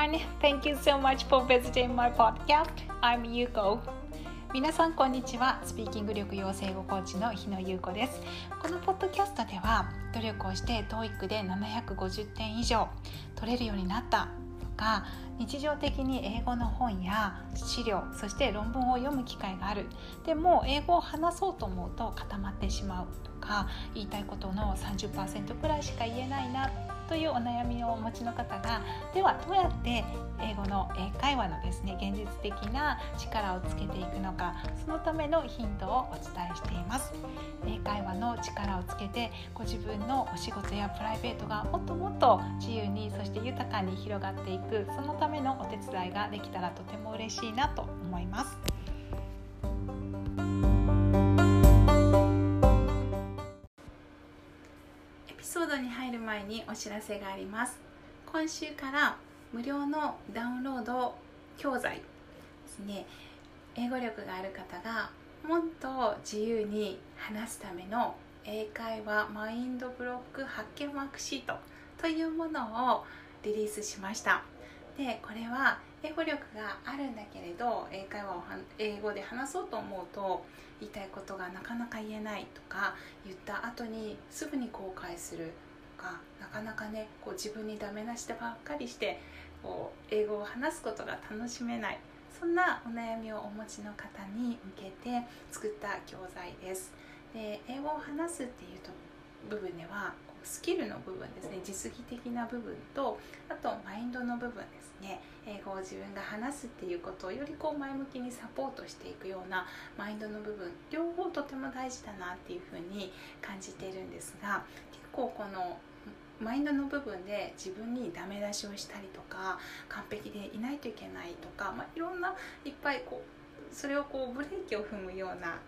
everyone. Thank you so much for visiting my podcast. I'm Yuko. 皆さんこんにちは。スピーキング力養成語コーチの日野優子です。このポッドキャストでは努力をして TOEIC で750点以上取れるようになったとか日常的に英語の本や資料そして論文を読む機会があるでも英語を話そうと思うと固まってしまうとか言いたいことの30%くらいしか言えないなというお悩みをお持ちの方がではどうやって英語の英会話のですね現実的な力をつけていくのかそのためのヒントをお伝えしています。英会話の力をつけてご自分のお仕事やプライベートがもっともっと自由にそして豊かに広がっていくそのためのお手伝いができたらとても嬉しいなと思います。前にお知らせがあります。今週から無料のダウンロード教材ですね。英語力がある方がもっと自由に話すための英会話マインドブロック発見ワークシートというものをリリースしました。でこれは英語力があるんだけれど英会話を英語で話そうと思うと言いたいことがなかなか言えないとか言った後にすぐに後悔するかなかなかねこう自分にダメ出してばっかりしてこう英語を話すことが楽しめない。そんなお悩みをお持ちの方に向けて作った教材です。で英語を話すっていうと部分ではスキルの部分ですね実技的な部分とあとマインドの部分ですね。英語を自分が話すっていうことをよりこう前向きにサポートしていくようなマインドの部分両方とても大事だなっていうふうに感じているんですが結構このマインドの部分で自分にダメ出しをしたりとか完璧でいないといけないとか、まあ、いろんないっぱいこうそれをこうブレーキを踏むような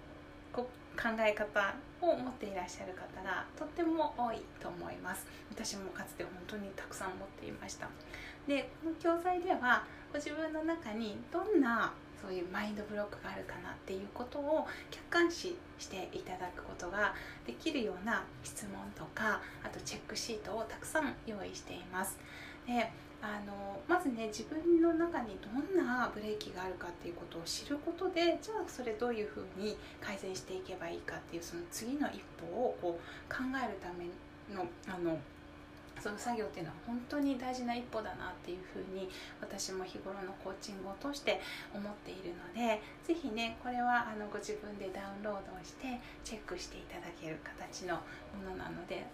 こ考え方を持っていらっしゃる方がとっても多いと思います。私もかつて本当にたくさん持っていました。でこの教材ではご自分の中にどんなそういうマインドブロックがあるかなっていうことを客観視していただくことができるような質問とかあとチェックシートをたくさん用意しています。であのまずね自分の中にどんなブレーキがあるかっていうことを知ることでじゃあそれどういうふうに改善していけばいいかっていうその次の一歩をこう考えるためのあのその作業っていうのは本当に大事な一歩だなっていうふうに私も日頃のコーチングを通して思っているので是非ねこれはあのご自分でダウンロードをしてチェックしていただける形のものなので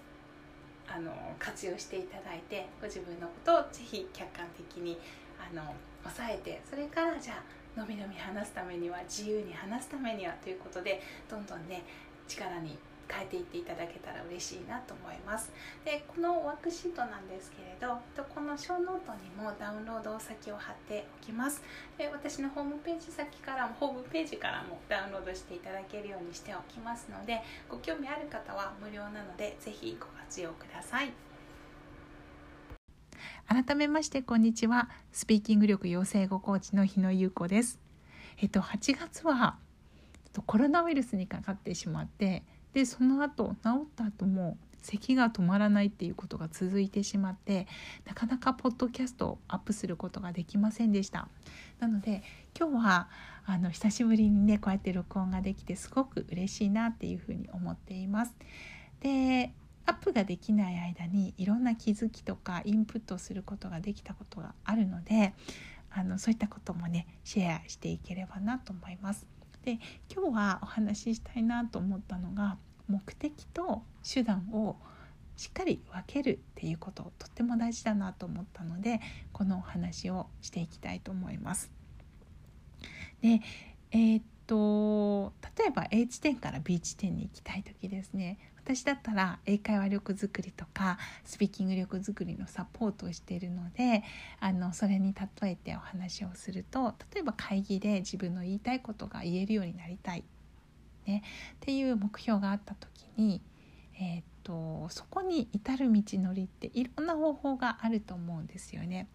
あの活用していただいてご自分のことをぜひ客観的にあの抑えてそれからじゃあのびのび話すためには自由に話すためにはということでどんどんね力に変えていっていただけたら嬉しいなと思います。でこのワークシートなんですけれどこのショーノートにもダウンロード先を貼っておきます。で私のホームページ先からもホームページからもダウンロードしていただけるようにしておきますのでご興味ある方は無料なのでぜひご活用ください。改めましてこんにちは。スピーキング力養成英語コーチの日野優子です。えっと8月はコロナウイルスにかかってしまってでその後治った後も咳が止まらないっていうことが続いてしまってなかなかポッドキャストをアップすることができませんでした。なので今日はあの久しぶりにねこうやって録音ができてすごく嬉しいなっていうふうに思っています。でアップができない間にいろんな気づきとかインプットすることができたことがあるのであのそういったこともねシェアしていければなと思います。で今日はお話ししたいなと思ったのが目的と手段をしっかり分けるっていうこととっても大事だなと思ったのでこのお話をしていきたいと思います。でえー、っと例えば A 地点から B 地点に行きたい時ですね。私だったら英会話力づくりとかスピーキング力づくりのサポートをしているのであのそれに例えてお話をすると例えば会議で自分の言いたいことが言えるようになりたい。ね、っていう目標があった時に、えーと、そこに至る道のりっていろんな方法があると思うんですよね。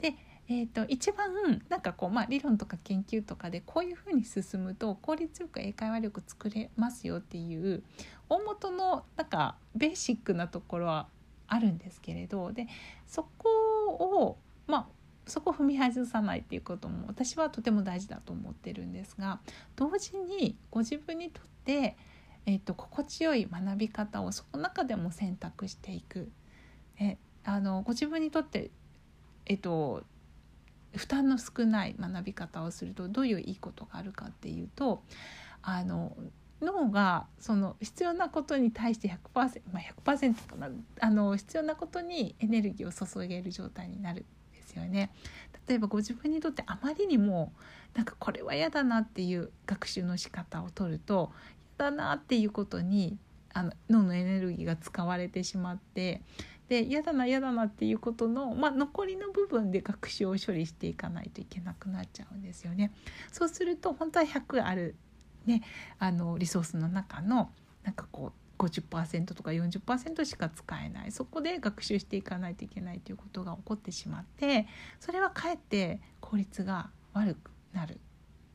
でえーと、一番なんかこう、まあ、理論とか研究とかでこういうふうに進むと効率よく英会話力作れますよっていう大元のなんかベーシックなところはあるんですけれどでそこを、まあ、そこを踏み外さないっていうことも私はとても大事だと思ってるんですが同時にご自分にとって、えーと、心地よい学び方をその中でも選択していく。えあのご自分にとって、えーと負担の少ない学び方をするとどういういいことがあるかっていうとあの脳がその必要なことに対して100%、まあ、100%かなあの必要なことにエネルギーを注げる状態になるんですよね。例えばご自分にとってあまりにもなんかこれは嫌だなっていう学習の仕方を取ると嫌だなっていうことにあの脳のエネルギーが使われてしまってで嫌だな嫌だなっていうことの、まあ、残りの部分で学習を処理していかないといけなくなっちゃうんですよね。そうすると本当は100ある、ね、あのリソースの中のなんかこう50%とか40%しか使えないそこで学習していかないといけないということが起こってしまってそれはかえって効率が悪くなる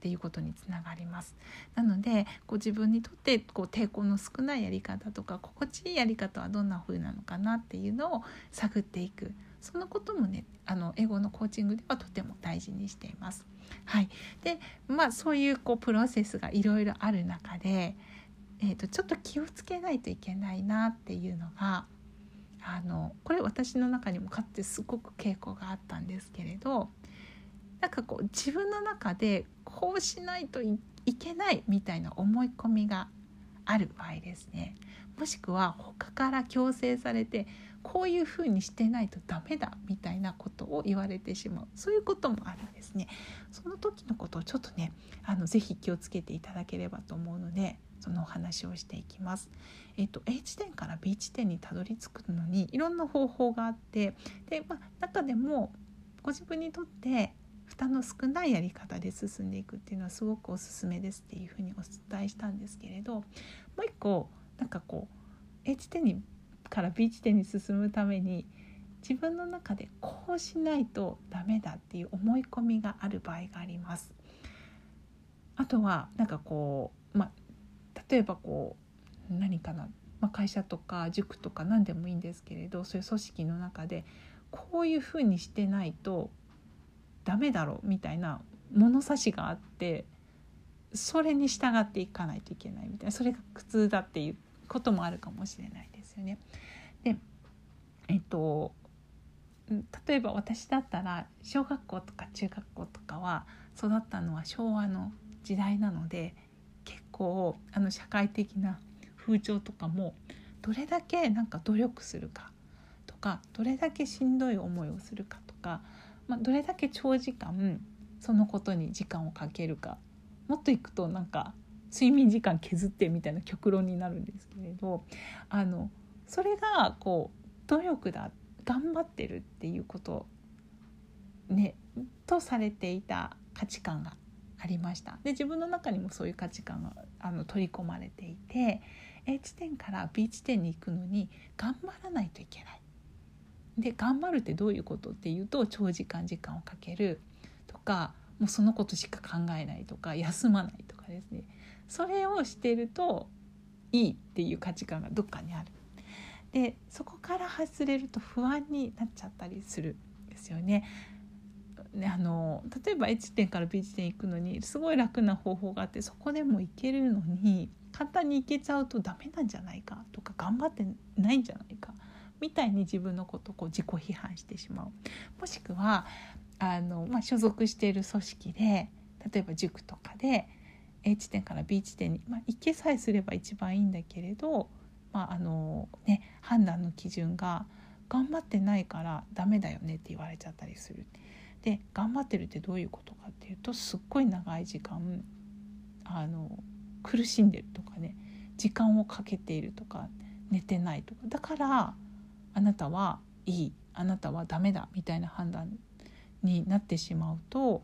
っていうことにつながります。なのでこ自分にとってこう抵抗の少ないやり方とか心地いいやり方はどんな風なのかなっていうのを探っていく。そのこともねあの英語のコーチングではとても大事にしています。はい、でまあそういうこうプロセスがいろいろある中で、えーと、ちょっと気をつけないといけないなっていうのがあのこれ私の中にもかつてすごく傾向があったんですけれどなんかこう自分の中でこうしないといけないみたいな思い込みがある場合ですね。もしくは他から強制されてこういうふうにしてないとダメだみたいなことを言われてしまう。そういうこともあるんですね。その時のことをちょっとねあのぜひ気をつけていただければと思うのでそのお話をしていきます。えっと、A 地点から B 地点にたどり着くのにいろんな方法があってで、まあ、中でもご自分にとって負担の少ないやり方で進んでいくっていうのはすごくおすすめですっていうふうにお伝えしたんですけれどもう一個なんかこう A 地点にから B 地点に進むために自分の中でこうしないとダメだっていう思い込みがある場合があります。あとはなんかこう、まあ、例えばこう何かな、まあ、会社とか塾とか何でもいいんですけれどそういう組織の中でこういうふうにしてないとダメだろうみたいな物差しがあってそれに従っていかないといけないみたいなそれが苦痛だっていうこともあるかもしれないですよね。でえっと例えば私だったら小学校とか中学校とかは育ったのは昭和の時代なので結構あの社会的な風潮とかもどれだけなんか努力するかとかどれだけしんどい思いをするかとかまあ、どれだけ長時間そのことに時間をかけるかもっといくとなんか睡眠時間削ってみたいな極論になるんですけれどあのそれがこう努力だ頑張ってるっていうことねとされていた価値観がありました。で自分の中にもそういう価値観があの取り込まれていて A 地点から B 地点に行くのに頑張らないといけない。で頑張るってどういうことっていうと長時間時間をかけるとかもうそのことしか考えないとか休まないとかですねそれをしてるといいっていう価値観がどっかにある。でそこから外れると不安になっちゃったりするんですよね。ねあの例えば A 地点から B 地点行くのにすごい楽な方法があってそこでも行けるのに簡単に行けちゃうとダメなんじゃないかとか頑張ってないんじゃないかみたいに自分のことをこう自己批判してしまうもしくはあの、まあ、所属している組織で例えば塾とかで A 地点から B 地点に、まあ、行けさえすれば一番いいんだけれど、まああのね、判断の基準が頑張ってないからダメだよねって言われちゃったりする。で頑張ってるってどういうことかっていうとすっごい長い時間あの苦しんでるとかね時間をかけているとか寝てないとかだからあなたはいいあなたはダメだみたいな判断になってしまうと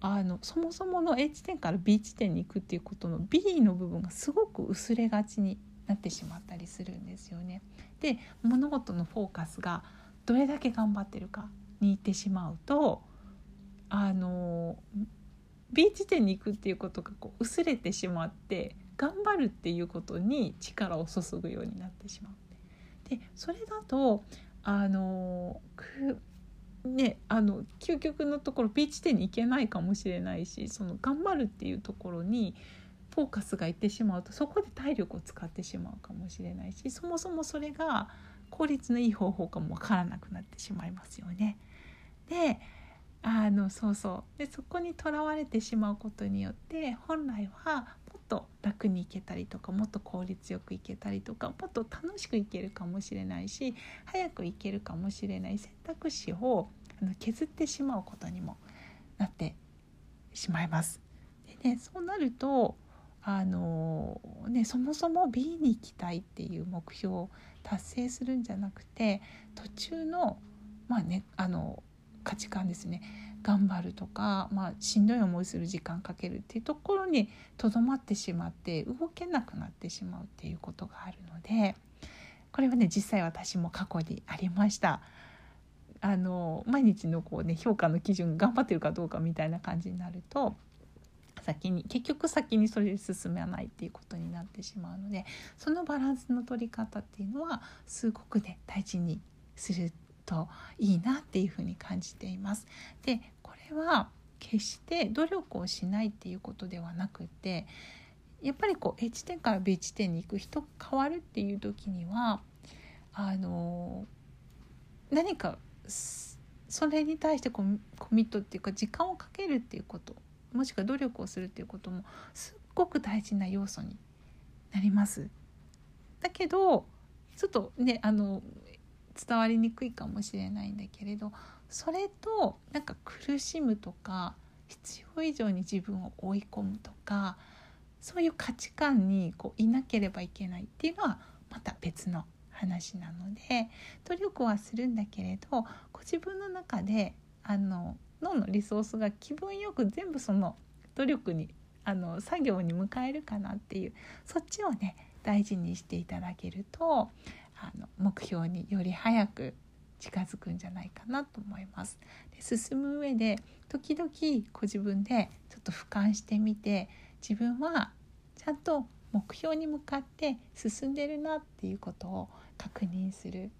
あのそもそもの A 地点から B 地点に行くっていうことの B の部分がすごく薄れがちになってしまったりするんですよね。で物事のフォーカスがどれだけ頑張ってるかに行ってしまうとあの B 地点に行くっていうことがこう薄れてしまって頑張るっていうことに力を注ぐようになってしまう。でそれだとあのねあの究極のところ B 地点に行けないかもしれないしその頑張るっていうところにフォーカスがいってしまうとそこで体力を使ってしまうかもしれないしそもそもそれが効率のいい方法かもわからなくなってしまいますよね。であのそうそうでそこにとらわれてしまうことによって本来はと楽にいけたりとかもっと効率よくいけたりとかもっと楽しくいけるかもしれないし早くいけるかもしれない選択肢を削ってしまうことにもなってしまいます。でね、そうなるとあのね、そもそも B に行きたいっていう目標を達成するんじゃなくて途中の,、まあね、あの価値観ですね頑張るとか、まあ、しんどい思いする時間かけるっていうところにとどまってしまって動けなくなってしまうっていうことがあるのでこれはね実際私も過去にありました。あの毎日のこう、ね、評価の基準頑張ってるかどうかみたいな感じになると先に結局先にそれで進めないっていうことになってしまうのでそのバランスの取り方っていうのはすごくね大事にするといいなっていうふうに感じています。でこれは決して努力をしないっていうことではなくてやっぱりこう A 地点から B 地点に行く人変わるっていう時にはあの何かそれに対してコミットっていうか時間をかけるっていうこともしくは努力をするっていうこともすっごく大事な要素になります。だけどちょっとねあの伝わりにくいかもしれないんだけれどそれとなんか苦しむとか必要以上に自分を追い込むとかそういう価値観にこういなければいけないっていうのはまた別の話なので努力はするんだけれどご自分の中であの脳のリソースが気分よく全部その努力にあの作業に迎えるかなっていうそっちをね大事にしていただけるとあの目標により早く近づくんじゃないかなと思います。で進む上で時々ご自分でちょっと俯瞰してみて自分はちゃんと目標に向かって進んでるなっていうことを確認する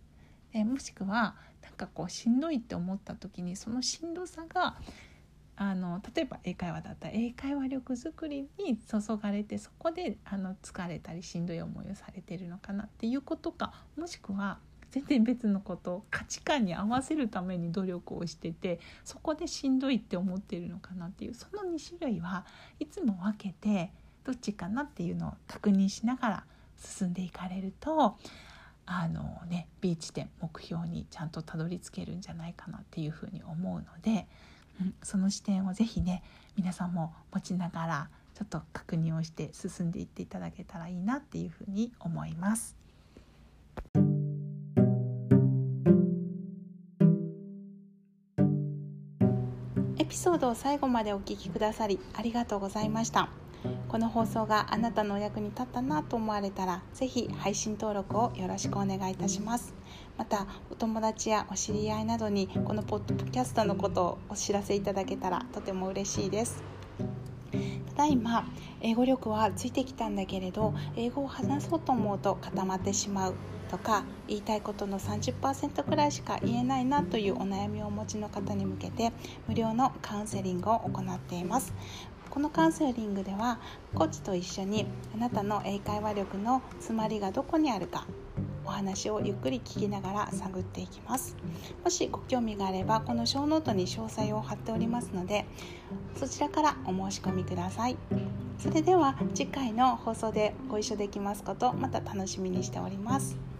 でもしくはなんかこうしんどいって思った時にそのしんどさがあの例えば英会話だったら英会話力づくりに注がれてそこであの疲れたりしんどい思いをされてるのかなっていうことかもしくは全然別のこと価値観に合わせるために努力をしててそこでしんどいって思ってるのかなっていうその2種類はいつも分けてどっちかなっていうのを確認しながら進んでいかれるとあのね B 地点目標にちゃんとたどり着けるんじゃないかなっていうふうに思うので、うん、その視点を是非ね皆さんも持ちながらちょっと確認をして進んでいっていただけたらいいなっていうふうに思います。エピソードを最後までお聞きくださりありがとうございました。この放送があなたのお役に立ったなと思われたら是非配信登録をよろしくお願いいたしますまたお友達やお知り合いなどにこのポッドキャストのことをお知らせいただけたらとても嬉しいです。ただいま英語力はついてきたんだけれど英語を話そうと思うと固まってしまうとか言いたいことの30%くらいしか言えないなというお悩みをお持ちの方に向けて無料のカウンセリングを行っています。このカウンセリングではコーチと一緒にあなたの英会話力の詰まりがどこにあるか話をゆっくり聞きながら探っていきます。もしご興味があればこの小ノートに詳細を貼っておりますのでそちらからお申し込みください。それでは次回の放送でご一緒できますことまた楽しみにしております。